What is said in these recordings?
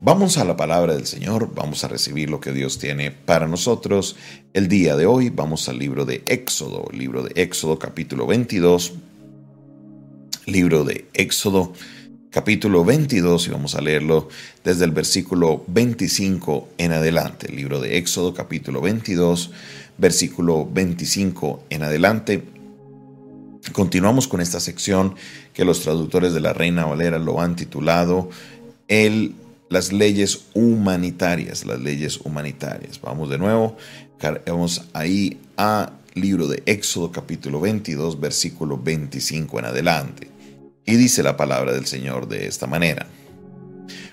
Vamos a la palabra del Señor, vamos a recibir lo que Dios tiene para nosotros el día de hoy. Vamos al libro de Éxodo, libro de Éxodo capítulo 22, libro de Éxodo capítulo 22 y vamos a leerlo desde el versículo 25 en adelante. libro de Éxodo capítulo 22, versículo 25 en adelante. Continuamos con esta sección que los traductores de la Reina Valera lo han titulado El las leyes humanitarias, las leyes humanitarias. Vamos de nuevo, vamos ahí a libro de Éxodo capítulo 22, versículo 25 en adelante. Y dice la palabra del Señor de esta manera.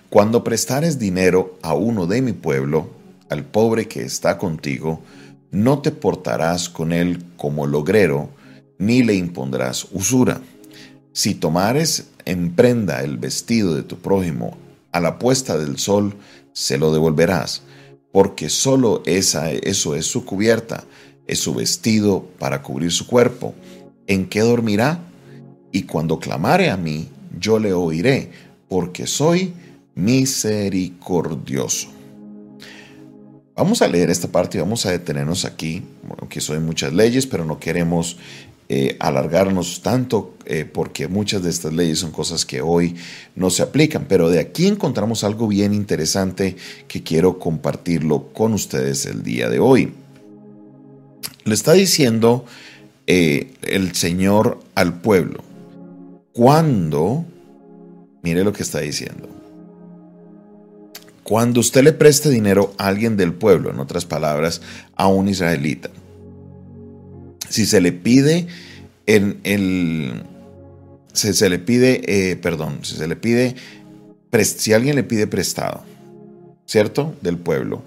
Cuando prestares dinero a uno de mi pueblo, al pobre que está contigo, no te portarás con él como logrero, ni le impondrás usura. Si tomares en prenda el vestido de tu prójimo a la puesta del sol se lo devolverás, porque solo esa, eso es su cubierta, es su vestido para cubrir su cuerpo. ¿En qué dormirá? Y cuando clamare a mí, yo le oiré, porque soy misericordioso. Vamos a leer esta parte y vamos a detenernos aquí, aunque son muchas leyes, pero no queremos eh, alargarnos tanto eh, porque muchas de estas leyes son cosas que hoy no se aplican, pero de aquí encontramos algo bien interesante que quiero compartirlo con ustedes el día de hoy. Le está diciendo eh, el Señor al pueblo, cuando, mire lo que está diciendo, cuando usted le preste dinero a alguien del pueblo, en otras palabras, a un israelita, si se le pide en el. Se, le pide, eh, perdón, si se le pide, si alguien le pide prestado, ¿cierto? Del pueblo,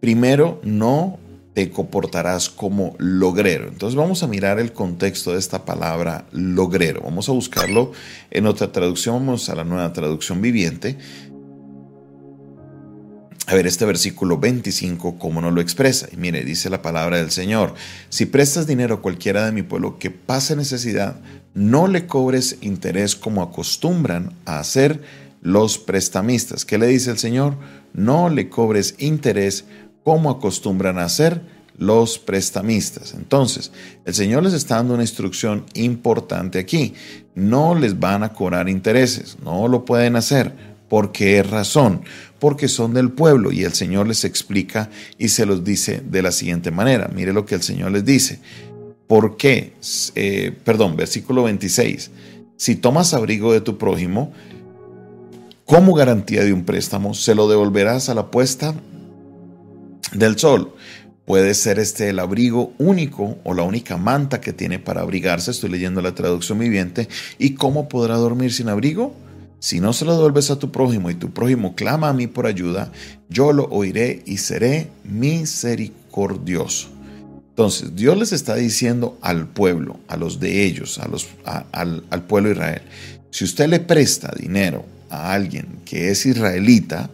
primero no te comportarás como logrero. Entonces vamos a mirar el contexto de esta palabra logrero. Vamos a buscarlo en otra traducción, vamos a la nueva traducción viviente a ver este versículo 25, cómo nos lo expresa. Y mire, dice la palabra del Señor, si prestas dinero a cualquiera de mi pueblo que pase necesidad, no le cobres interés como acostumbran a hacer los prestamistas. ¿Qué le dice el Señor? No le cobres interés como acostumbran a hacer los prestamistas. Entonces, el Señor les está dando una instrucción importante aquí. No les van a cobrar intereses, no lo pueden hacer. ¿Por qué razón? porque son del pueblo y el Señor les explica y se los dice de la siguiente manera. Mire lo que el Señor les dice. ¿Por qué? Eh, perdón, versículo 26. Si tomas abrigo de tu prójimo, como garantía de un préstamo, se lo devolverás a la puesta del sol. Puede ser este el abrigo único o la única manta que tiene para abrigarse. Estoy leyendo la traducción viviente. ¿Y cómo podrá dormir sin abrigo? Si no se lo devuelves a tu prójimo y tu prójimo clama a mí por ayuda, yo lo oiré y seré misericordioso. Entonces, Dios les está diciendo al pueblo, a los de ellos, a los, al, pueblo Israel, si usted le presta dinero a alguien que es israelita,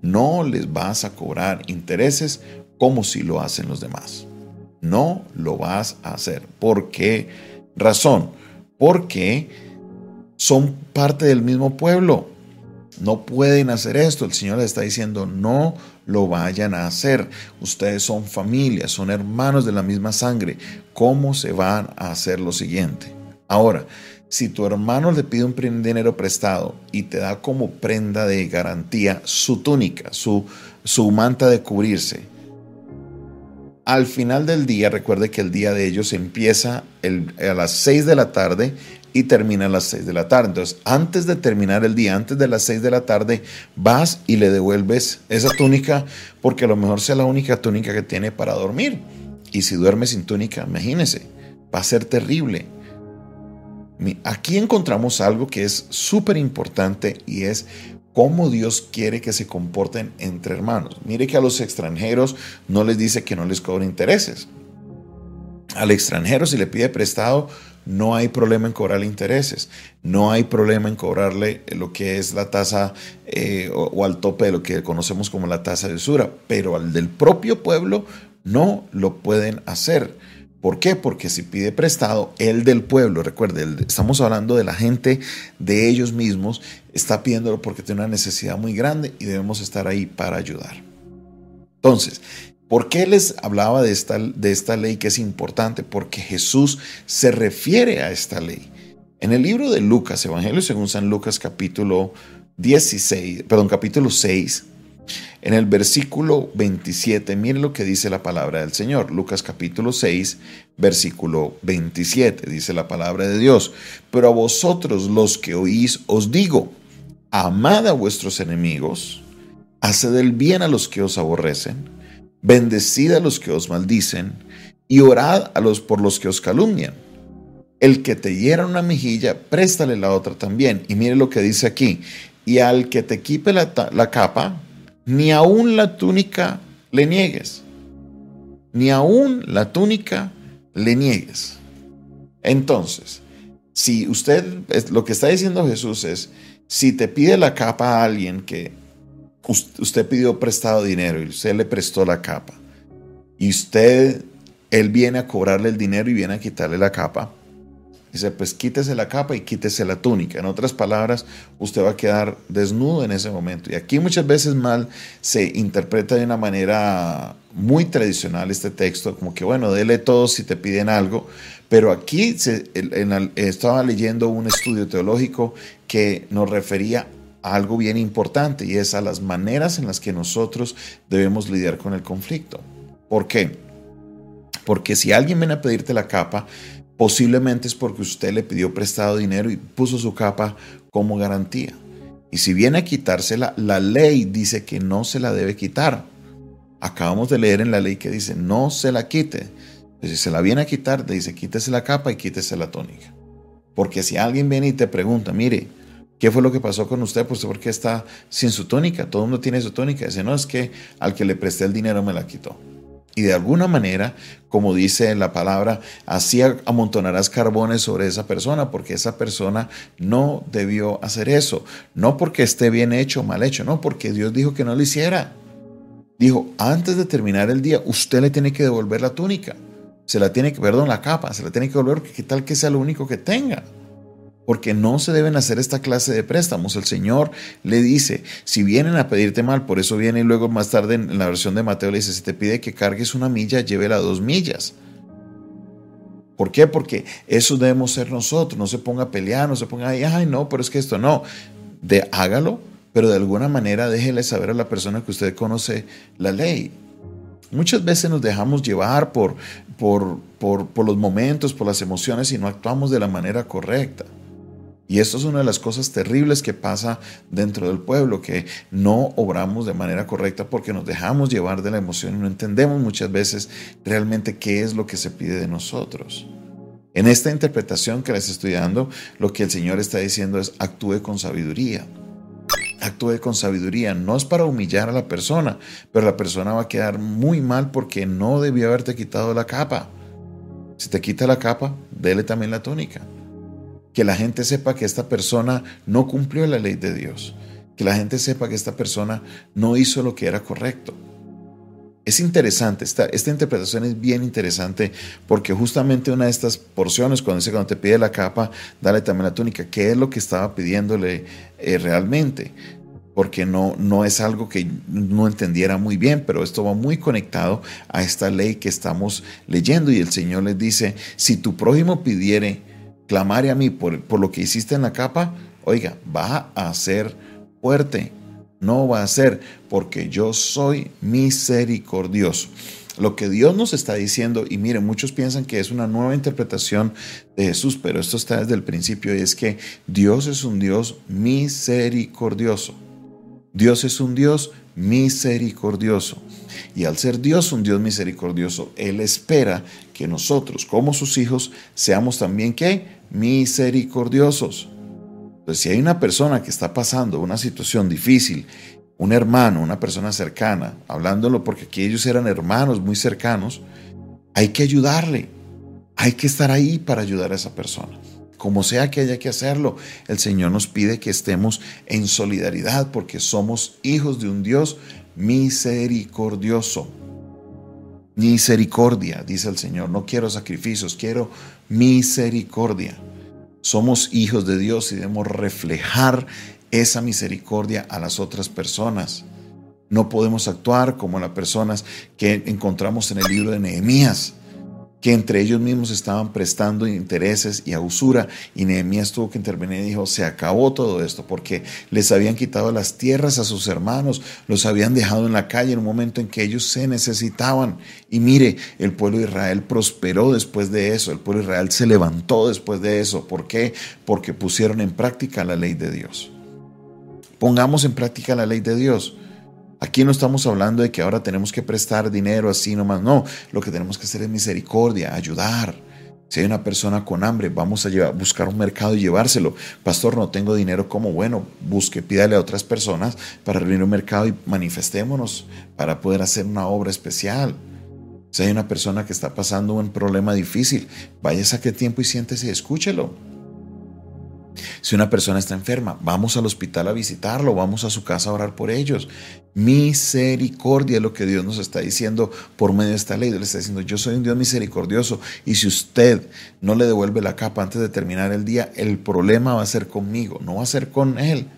no les vas a cobrar intereses como si lo hacen los demás. No lo vas a hacer. ¿Por qué razón? Porque son parte del mismo pueblo. No pueden hacer esto. El Señor les está diciendo, no lo vayan a hacer. Ustedes son familia, son hermanos de la misma sangre. ¿Cómo se van a hacer lo siguiente? Ahora, si tu hermano le pide un dinero prestado y te da como prenda de garantía su túnica, su, su manta de cubrirse, al final del día, recuerde que el día de ellos empieza a las 6 de la tarde y termina a las 6 de la tarde. Entonces, antes de terminar el día, antes de las 6 de la tarde, vas y le devuelves esa túnica porque a lo mejor sea la única túnica que tiene para dormir. Y si duerme sin túnica, imagínese, va a ser terrible. Aquí encontramos algo que es súper importante y es cómo Dios quiere que se comporten entre hermanos. Mire que a los extranjeros no les dice que no les cobre intereses. Al extranjero si le pide prestado, no hay problema en cobrarle intereses, no hay problema en cobrarle lo que es la tasa eh, o, al tope de lo que conocemos como la tasa de usura, pero al del propio pueblo no lo pueden hacer. ¿Por qué? Porque si pide prestado, el del pueblo, recuerde, estamos hablando de la gente de ellos mismos, está pidiéndolo porque tiene una necesidad muy grande y debemos estar ahí para ayudar. Entonces, ¿por qué les hablaba de esta, de esta ley que es importante? Porque Jesús se refiere a esta ley. En el libro de Lucas, Evangelio según San Lucas capítulo 16, perdón, capítulo 6, en el versículo 27, mire lo que dice la palabra del Señor. Lucas capítulo 6, versículo 27, dice la palabra de Dios. Pero a vosotros los que oís os digo, amad a vuestros enemigos, haced el bien a los que os aborrecen, bendecid a los que os maldicen, y orad a los por los que os calumnian. El que te hiera una mejilla, préstale la otra también. Y mire lo que dice aquí. Y al que te quipe la, la capa, ni aún la túnica le niegues. Ni aún la túnica le niegues. Entonces, si usted, lo que está diciendo Jesús es, si te pide la capa a alguien que usted pidió prestado dinero y usted le prestó la capa, y usted, él viene a cobrarle el dinero y viene a quitarle la capa, Dice, pues quítese la capa y quítese la túnica. En otras palabras, usted va a quedar desnudo en ese momento. Y aquí muchas veces mal se interpreta de una manera muy tradicional este texto, como que bueno, dele todo si te piden algo. Pero aquí estaba leyendo un estudio teológico que nos refería algo bien importante y es a las maneras en las que nosotros debemos lidiar con el conflicto. ¿Por qué? Porque si alguien viene a pedirte la capa, Posiblemente es porque usted le pidió prestado dinero y puso su capa como garantía. Y si viene a quitársela, la ley dice que no se la debe quitar. Acabamos de leer en la ley que dice no se la quite. si se la viene a quitar, dice quítese la capa y quítese la tónica. Porque si alguien viene y te pregunta, mire, ¿qué fue lo que pasó con usted? Pues ¿por qué está sin su tónica? Todo el mundo tiene su tónica. Dice, no, es que al que le presté el dinero me la quitó. Y de alguna manera, como dice la palabra, así amontonarás carbones sobre esa persona, porque esa persona no debió hacer eso. No porque esté bien hecho o mal hecho, no, porque Dios dijo que no lo hiciera. Dijo, antes de terminar el día, usted le tiene que devolver la túnica. Se la tiene que, perdón, la capa, se la tiene que devolver, porque qué tal que sea lo único que tenga porque no se deben hacer esta clase de préstamos. El Señor le dice, si vienen a pedirte mal, por eso viene y luego más tarde en la versión de Mateo le dice, si te pide que cargues una milla, llévela dos millas. ¿Por qué? Porque eso debemos ser nosotros. No se ponga a pelear, no se ponga, ay, ay, no, pero es que esto no. De, hágalo, pero de alguna manera déjele saber a la persona que usted conoce la ley. Muchas veces nos dejamos llevar por, por, por, por los momentos, por las emociones y no actuamos de la manera correcta. Y esto es una de las cosas terribles que pasa dentro del pueblo, que no obramos de manera correcta porque nos dejamos llevar de la emoción y no entendemos muchas veces realmente qué es lo que se pide de nosotros. En esta interpretación que les estoy dando, lo que el Señor está diciendo es actúe con sabiduría. Actúe con sabiduría. No es para humillar a la persona, pero la persona va a quedar muy mal porque no debió haberte quitado la capa. Si te quita la capa, dele también la túnica que la gente sepa que esta persona no cumplió la ley de Dios, que la gente sepa que esta persona no hizo lo que era correcto. Es interesante, esta, esta interpretación es bien interesante porque justamente una de estas porciones, cuando dice cuando te pide la capa, dale también la túnica, ¿qué es lo que estaba pidiéndole eh, realmente? Porque no, no es algo que no entendiera muy bien, pero esto va muy conectado a esta ley que estamos leyendo y el Señor les dice, si tu prójimo pidiere clamare a mí por, por lo que hiciste en la capa, oiga, va a ser fuerte. No va a ser porque yo soy misericordioso. Lo que Dios nos está diciendo, y miren, muchos piensan que es una nueva interpretación de Jesús, pero esto está desde el principio, y es que Dios es un Dios misericordioso. Dios es un Dios misericordioso. Y al ser Dios un Dios misericordioso, Él espera que nosotros, como sus hijos, seamos también que misericordiosos. Entonces, si hay una persona que está pasando una situación difícil, un hermano, una persona cercana, hablándolo porque aquí ellos eran hermanos muy cercanos, hay que ayudarle. Hay que estar ahí para ayudar a esa persona. Como sea que haya que hacerlo, el Señor nos pide que estemos en solidaridad porque somos hijos de un Dios misericordioso. Misericordia, dice el Señor. No quiero sacrificios, quiero misericordia. Somos hijos de Dios y debemos reflejar esa misericordia a las otras personas. No podemos actuar como las personas que encontramos en el libro de Nehemías que entre ellos mismos estaban prestando intereses y a usura. Y Nehemías tuvo que intervenir y dijo, se acabó todo esto, porque les habían quitado las tierras a sus hermanos, los habían dejado en la calle en un momento en que ellos se necesitaban. Y mire, el pueblo de Israel prosperó después de eso, el pueblo de Israel se levantó después de eso. ¿Por qué? Porque pusieron en práctica la ley de Dios. Pongamos en práctica la ley de Dios. Aquí no estamos hablando de que ahora tenemos que prestar dinero así nomás, no, lo que tenemos que hacer es misericordia, ayudar. Si hay una persona con hambre, vamos a buscar un mercado y llevárselo. Pastor, no tengo dinero, ¿cómo? Bueno, busque, pídale a otras personas para reunir un mercado y manifestémonos para poder hacer una obra especial. Si hay una persona que está pasando un problema difícil, vaya, saque tiempo y siéntese y escúchelo. Si una persona está enferma, vamos al hospital a visitarlo, vamos a su casa a orar por ellos. Misericordia es lo que Dios nos está diciendo por medio de esta ley. Le está diciendo, yo soy un Dios misericordioso y si usted no le devuelve la capa antes de terminar el día, el problema va a ser conmigo, no va a ser con él,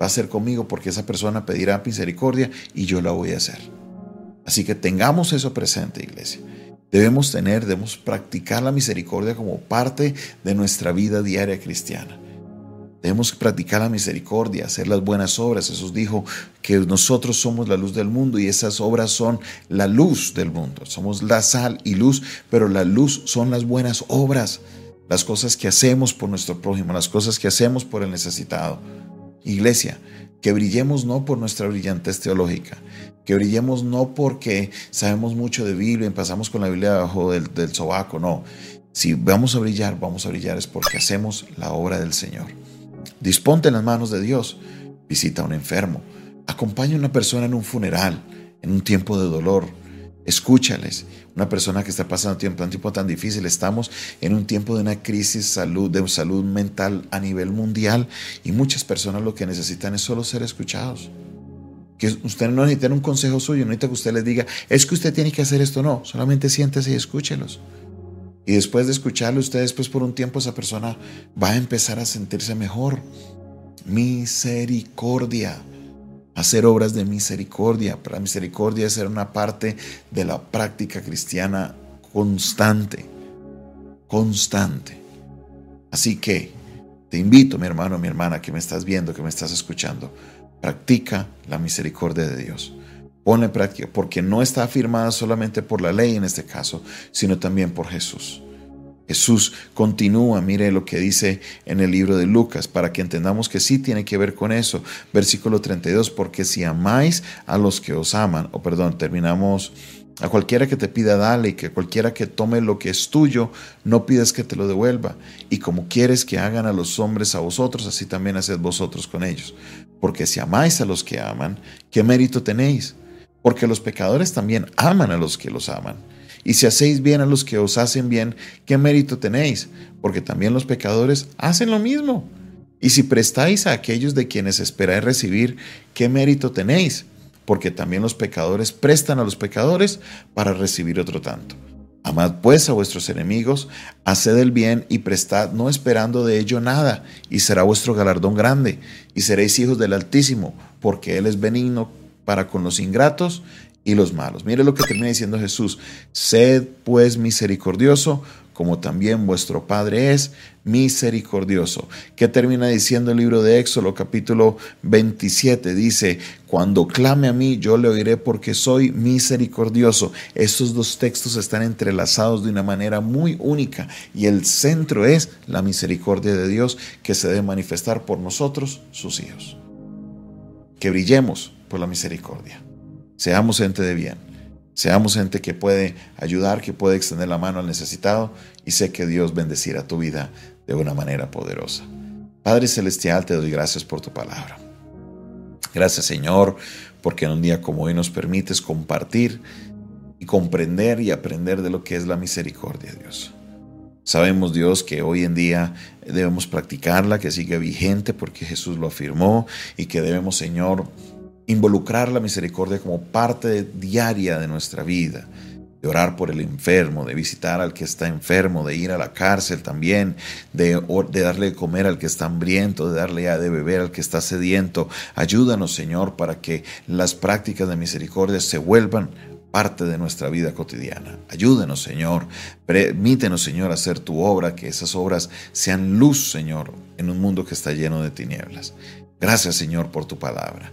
va a ser conmigo porque esa persona pedirá misericordia y yo la voy a hacer. Así que tengamos eso presente, iglesia. Debemos tener, debemos practicar la misericordia como parte de nuestra vida diaria cristiana. Debemos practicar la misericordia, hacer las buenas obras. Jesús dijo que nosotros somos la luz del mundo y esas obras son la luz del mundo. Somos la sal y luz, pero la luz son las buenas obras, las cosas que hacemos por nuestro prójimo, las cosas que hacemos por el necesitado. Iglesia, que brillemos no por nuestra brillantez teológica, que brillemos no porque sabemos mucho de Biblia y pasamos con la Biblia debajo del, del sobaco, no. Si vamos a brillar, vamos a brillar es porque hacemos la obra del Señor. Disponte en las manos de Dios. Visita a un enfermo. Acompaña a una persona en un funeral, en un tiempo de dolor. Escúchales. Una persona que está pasando un tiempo tan difícil. Estamos en un tiempo de una crisis salud, de salud mental a nivel mundial y muchas personas lo que necesitan es solo ser escuchados. Que usted no necesita un consejo suyo, no necesita que usted les diga, es que usted tiene que hacer esto, no, solamente siéntese y escúchelos. Y después de escucharlo, usted después por un tiempo esa persona va a empezar a sentirse mejor. Misericordia. Hacer obras de misericordia. Para misericordia es ser una parte de la práctica cristiana constante. Constante. Así que te invito, mi hermano, mi hermana, que me estás viendo, que me estás escuchando. Practica la misericordia de Dios. Ponla en práctica, porque no está afirmada solamente por la ley en este caso, sino también por Jesús. Jesús continúa, mire lo que dice en el libro de Lucas, para que entendamos que sí tiene que ver con eso. Versículo 32, porque si amáis a los que os aman, o perdón, terminamos, a cualquiera que te pida, dale, y que cualquiera que tome lo que es tuyo, no pidas que te lo devuelva. Y como quieres que hagan a los hombres a vosotros, así también haced vosotros con ellos. Porque si amáis a los que aman, ¿qué mérito tenéis? Porque los pecadores también aman a los que los aman. Y si hacéis bien a los que os hacen bien, ¿qué mérito tenéis? Porque también los pecadores hacen lo mismo. Y si prestáis a aquellos de quienes esperáis recibir, ¿qué mérito tenéis? Porque también los pecadores prestan a los pecadores para recibir otro tanto. Amad pues a vuestros enemigos, haced el bien y prestad no esperando de ello nada, y será vuestro galardón grande, y seréis hijos del Altísimo, porque Él es benigno para con los ingratos y los malos. Mire lo que termina diciendo Jesús. Sed pues misericordioso, como también vuestro Padre es misericordioso. ¿Qué termina diciendo el libro de Éxodo capítulo 27? Dice, cuando clame a mí, yo le oiré porque soy misericordioso. Estos dos textos están entrelazados de una manera muy única y el centro es la misericordia de Dios que se debe manifestar por nosotros, sus hijos. Que brillemos por la misericordia. Seamos gente de bien. Seamos gente que puede ayudar, que puede extender la mano al necesitado y sé que Dios bendecirá tu vida de una manera poderosa. Padre Celestial, te doy gracias por tu palabra. Gracias Señor, porque en un día como hoy nos permites compartir y comprender y aprender de lo que es la misericordia, Dios. Sabemos, Dios, que hoy en día debemos practicarla, que sigue vigente porque Jesús lo afirmó y que debemos, Señor, involucrar la misericordia como parte diaria de nuestra vida. de orar por el enfermo, de visitar al que está enfermo, de ir a la cárcel también, de, darle de comer al que está hambriento, de darle de beber al que está sediento. Ayúdanos, Señor, para que las prácticas de misericordia se vuelvan parte de nuestra vida cotidiana. Ayúdenos, Señor. Permítenos, Señor, hacer tu obra, que esas obras sean luz, Señor, en un mundo que está lleno de tinieblas. Gracias, Señor, por tu palabra.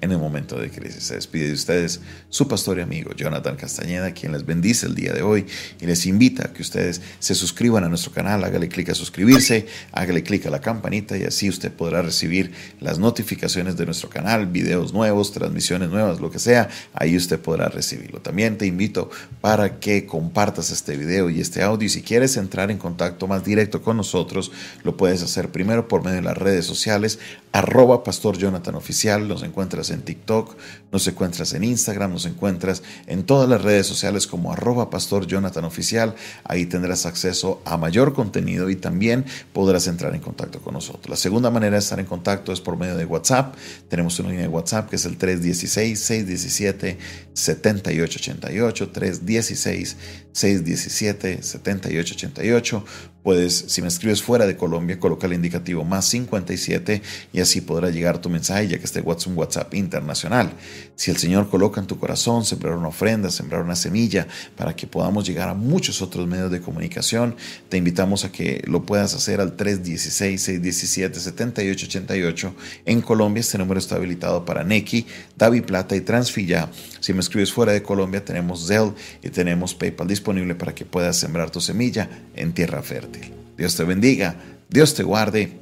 en el momento de crisis. Se despide de ustedes su pastor y amigo Jonathan Castañeda, quien les bendice el día de hoy y les invita a que ustedes se suscriban a nuestro canal, hágale clic a suscribirse, hágale clic a la campanita y así usted podrá recibir las notificaciones de nuestro canal, videos nuevos, transmisiones nuevas, lo que sea, ahí usted podrá recibirlo. También te invito para que compartas este video y este audio y si quieres entrar en contacto más directo con nosotros, lo puedes hacer primero por medio de las redes sociales, arroba Pastor Jonathan Oficial, nos encuentras en TikTok, nos encuentras en Instagram, nos encuentras en todas las redes sociales como arroba Pastor Jonathan Oficial, ahí tendrás acceso a mayor contenido y también podrás entrar en contacto con nosotros. La segunda manera de estar en contacto es por medio de WhatsApp, tenemos una línea de WhatsApp que es el 316-617-7888, 316-617-7888, Puedes, si me escribes fuera de Colombia, colocar el indicativo más 57 y así podrá llegar tu mensaje ya que este WhatsApp un WhatsApp internacional. Si el Señor coloca en tu corazón sembrar una ofrenda, sembrar una semilla para que podamos llegar a muchos otros medios de comunicación, te invitamos a que lo puedas hacer al 316-617-7888. En Colombia este número está habilitado para Neki, Davi Plata y Transfilla. Si me escribes fuera de Colombia tenemos Zelle y tenemos PayPal disponible para que puedas sembrar tu semilla en tierra fértil. Dios te bendiga, Dios te guarde